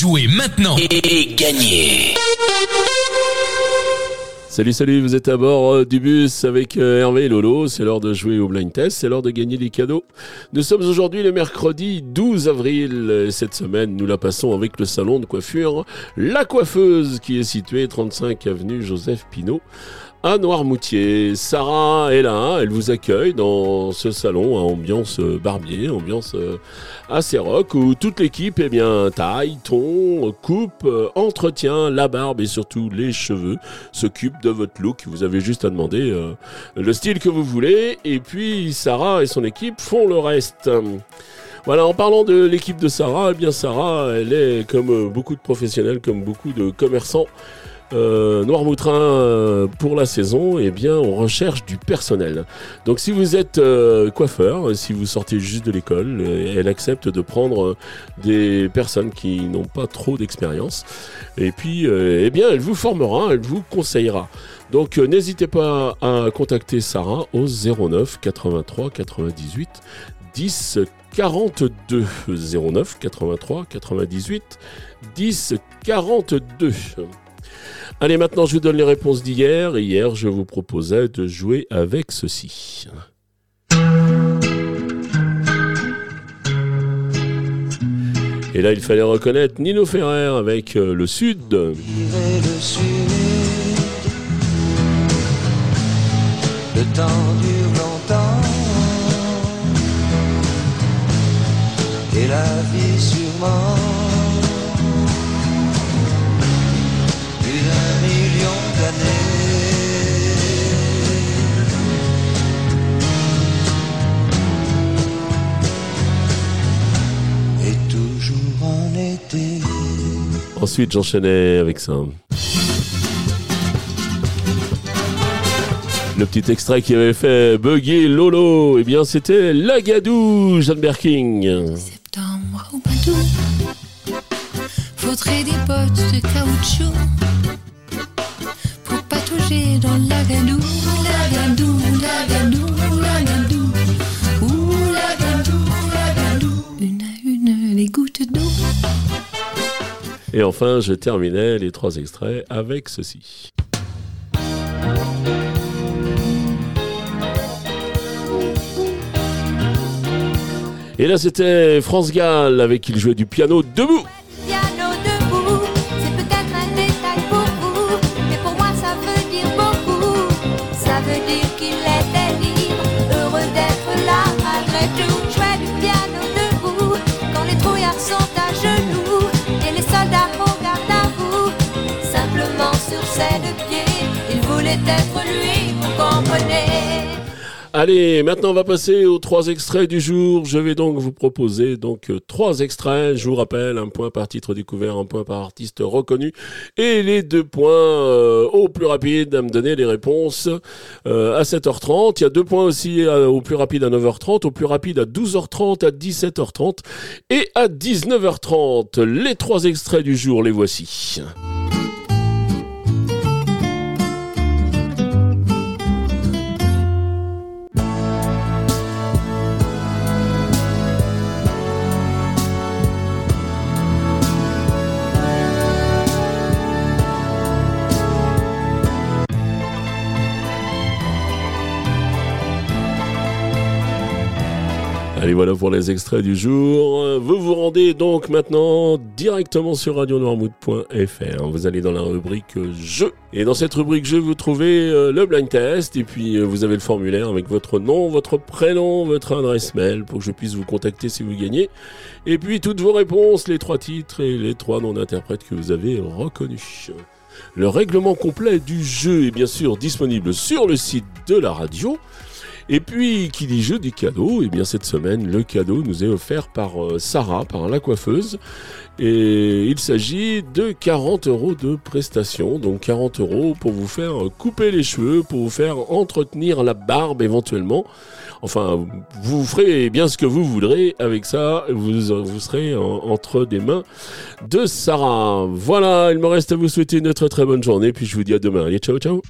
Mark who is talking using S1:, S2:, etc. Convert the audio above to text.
S1: Jouez maintenant et gagnez
S2: Salut, salut, vous êtes à bord euh, du bus avec euh, Hervé et Lolo. C'est l'heure de jouer au blind test, c'est l'heure de gagner des cadeaux. Nous sommes aujourd'hui le mercredi 12 avril. Cette semaine, nous la passons avec le salon de coiffure La Coiffeuse qui est situé 35 avenue Joseph Pinault à Noirmoutier. Sarah est là, elle vous accueille dans ce salon à ambiance euh, barbier, ambiance euh, assez rock, où toute l'équipe eh bien, taille, ton, coupe, euh, entretient la barbe et surtout les cheveux, s'occupe de votre look. Vous avez juste à demander le style que vous voulez, et puis Sarah et son équipe font le reste. Voilà, en parlant de l'équipe de Sarah, eh bien Sarah, elle est comme beaucoup de professionnels, comme beaucoup de commerçants, euh, Noirmoutrin euh, pour la saison, eh bien, on recherche du personnel. Donc, si vous êtes euh, coiffeur, si vous sortez juste de l'école, elle accepte de prendre des personnes qui n'ont pas trop d'expérience. Et puis, eh bien, elle vous formera, elle vous conseillera. Donc, n'hésitez pas à contacter Sarah au 09 83 98 10 42 09 83 98 10 42. Allez, maintenant, je vous donne les réponses d'hier. Hier, je vous proposais de jouer avec ceci. Et là, il fallait reconnaître Nino Ferrer avec euh, le Sud. Le temps dure longtemps. Et la vie sûrement. Et toujours en été. Ensuite, j'enchaînais avec ça. Le petit extrait qui avait fait bugger Lolo, eh bien c'était Lagadou, Jeanne Berking. Septembre au faudrait des bottes de caoutchouc Et enfin, je terminais les trois extraits avec ceci. Et là, c'était France Gall avec qui il jouait du piano debout. Allez, maintenant on va passer aux trois extraits du jour. Je vais donc vous proposer donc euh, trois extraits. Je vous rappelle, un point par titre découvert, un point par artiste reconnu, et les deux points euh, au plus rapide à me donner les réponses euh, à 7h30. Il y a deux points aussi au plus rapide à 9h30, au plus rapide à 12h30, à 17h30 et à 19h30. Les trois extraits du jour, les voici. Allez, voilà pour les extraits du jour. Vous vous rendez donc maintenant directement sur radionoirmout.fr. Vous allez dans la rubrique Jeux. Et dans cette rubrique Jeux, vous trouvez euh, le blind test. Et puis, euh, vous avez le formulaire avec votre nom, votre prénom, votre adresse mail pour que je puisse vous contacter si vous gagnez. Et puis, toutes vos réponses, les trois titres et les trois noms d'interprètes que vous avez reconnus. Le règlement complet du jeu est bien sûr disponible sur le site de la radio. Et puis, qui dit jeu, dit cadeau. Et bien cette semaine, le cadeau nous est offert par euh, Sarah, par la coiffeuse. Et il s'agit de 40 euros de prestation. Donc 40 euros pour vous faire couper les cheveux, pour vous faire entretenir la barbe éventuellement. Enfin, vous ferez bien ce que vous voudrez avec ça. Vous, vous serez entre des mains de Sarah. Voilà, il me reste à vous souhaiter une très très bonne journée. Puis je vous dis à demain. Allez, ciao, ciao.